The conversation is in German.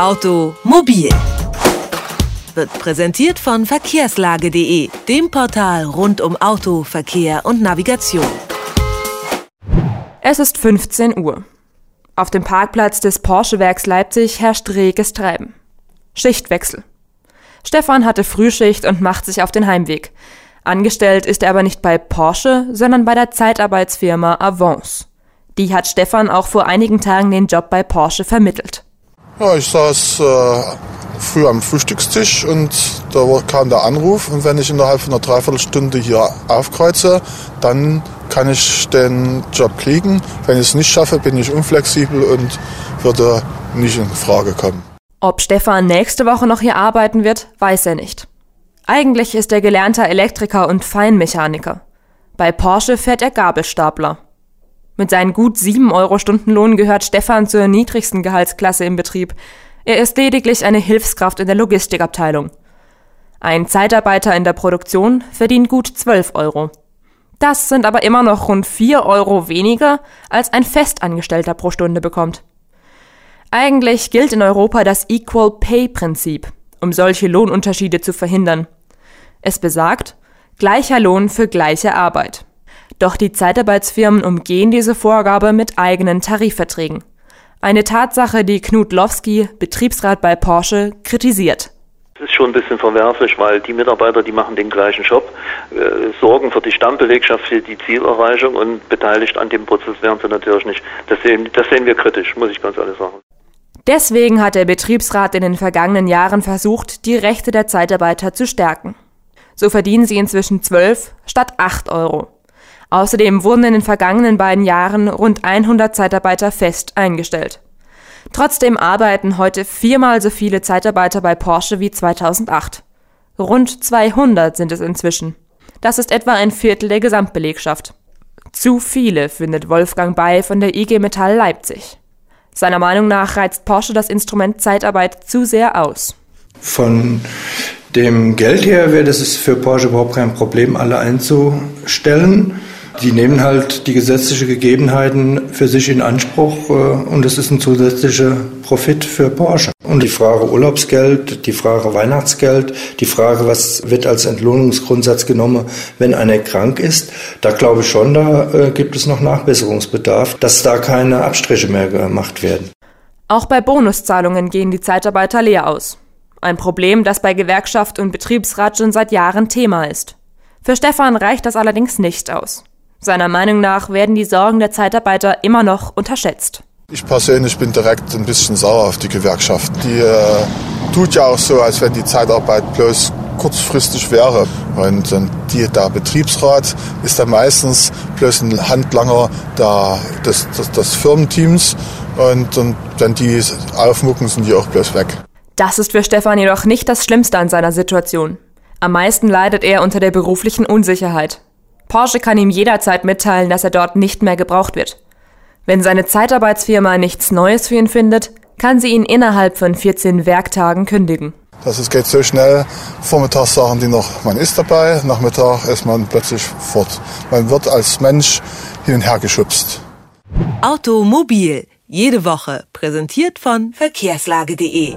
Automobil wird präsentiert von verkehrslage.de, dem Portal rund um Auto, Verkehr und Navigation. Es ist 15 Uhr. Auf dem Parkplatz des Porsche-Werks Leipzig herrscht reges Treiben. Schichtwechsel. Stefan hatte Frühschicht und macht sich auf den Heimweg. Angestellt ist er aber nicht bei Porsche, sondern bei der Zeitarbeitsfirma Avance. Die hat Stefan auch vor einigen Tagen den Job bei Porsche vermittelt. Ja, ich saß äh, früh am Frühstückstisch und da kam der Anruf und wenn ich innerhalb von einer Dreiviertelstunde hier aufkreuze, dann kann ich den Job kriegen. Wenn ich es nicht schaffe, bin ich unflexibel und würde nicht in Frage kommen. Ob Stefan nächste Woche noch hier arbeiten wird, weiß er nicht. Eigentlich ist er gelernter Elektriker und Feinmechaniker. Bei Porsche fährt er Gabelstapler. Mit seinen gut 7 Euro Stundenlohn gehört Stefan zur niedrigsten Gehaltsklasse im Betrieb. Er ist lediglich eine Hilfskraft in der Logistikabteilung. Ein Zeitarbeiter in der Produktion verdient gut 12 Euro. Das sind aber immer noch rund 4 Euro weniger, als ein Festangestellter pro Stunde bekommt. Eigentlich gilt in Europa das Equal Pay Prinzip, um solche Lohnunterschiede zu verhindern. Es besagt, gleicher Lohn für gleiche Arbeit. Doch die Zeitarbeitsfirmen umgehen diese Vorgabe mit eigenen Tarifverträgen. Eine Tatsache, die Knut Lowski, Betriebsrat bei Porsche, kritisiert. Das ist schon ein bisschen verwerflich, weil die Mitarbeiter, die machen den gleichen Job, äh, sorgen für die Stammbelegschaft, für die Zielerreichung und beteiligt an dem Prozess wären sie natürlich nicht. Das sehen, das sehen wir kritisch, muss ich ganz ehrlich sagen. Deswegen hat der Betriebsrat in den vergangenen Jahren versucht, die Rechte der Zeitarbeiter zu stärken. So verdienen sie inzwischen 12 statt 8 Euro. Außerdem wurden in den vergangenen beiden Jahren rund 100 Zeitarbeiter fest eingestellt. Trotzdem arbeiten heute viermal so viele Zeitarbeiter bei Porsche wie 2008. Rund 200 sind es inzwischen. Das ist etwa ein Viertel der Gesamtbelegschaft. Zu viele, findet Wolfgang Bay von der IG Metall Leipzig. Seiner Meinung nach reizt Porsche das Instrument Zeitarbeit zu sehr aus. Von dem Geld her wäre das für Porsche überhaupt kein Problem, alle einzustellen. Die nehmen halt die gesetzlichen Gegebenheiten für sich in Anspruch äh, und es ist ein zusätzlicher Profit für Porsche. Und die Frage Urlaubsgeld, die Frage Weihnachtsgeld, die Frage, was wird als Entlohnungsgrundsatz genommen, wenn einer krank ist, da glaube ich schon, da äh, gibt es noch Nachbesserungsbedarf, dass da keine Abstriche mehr gemacht werden. Auch bei Bonuszahlungen gehen die Zeitarbeiter leer aus. Ein Problem, das bei Gewerkschaft und Betriebsrat schon seit Jahren Thema ist. Für Stefan reicht das allerdings nicht aus. Seiner Meinung nach werden die Sorgen der Zeitarbeiter immer noch unterschätzt. Ich persönlich bin direkt ein bisschen sauer auf die Gewerkschaft. Die äh, tut ja auch so, als wenn die Zeitarbeit bloß kurzfristig wäre. Und, und die, der Betriebsrat ist dann meistens bloß ein Handlanger der, des, des, des Firmenteams. Und, und wenn die aufmucken, sind die auch bloß weg. Das ist für Stefan jedoch nicht das Schlimmste an seiner Situation. Am meisten leidet er unter der beruflichen Unsicherheit. Porsche kann ihm jederzeit mitteilen, dass er dort nicht mehr gebraucht wird. Wenn seine Zeitarbeitsfirma nichts Neues für ihn findet, kann sie ihn innerhalb von 14 Werktagen kündigen. Das ist, geht so schnell. Vormittags sagen die noch, man ist dabei, Nachmittag ist man plötzlich fort. Man wird als Mensch hin und her geschubst. Automobil, jede Woche, präsentiert von verkehrslage.de.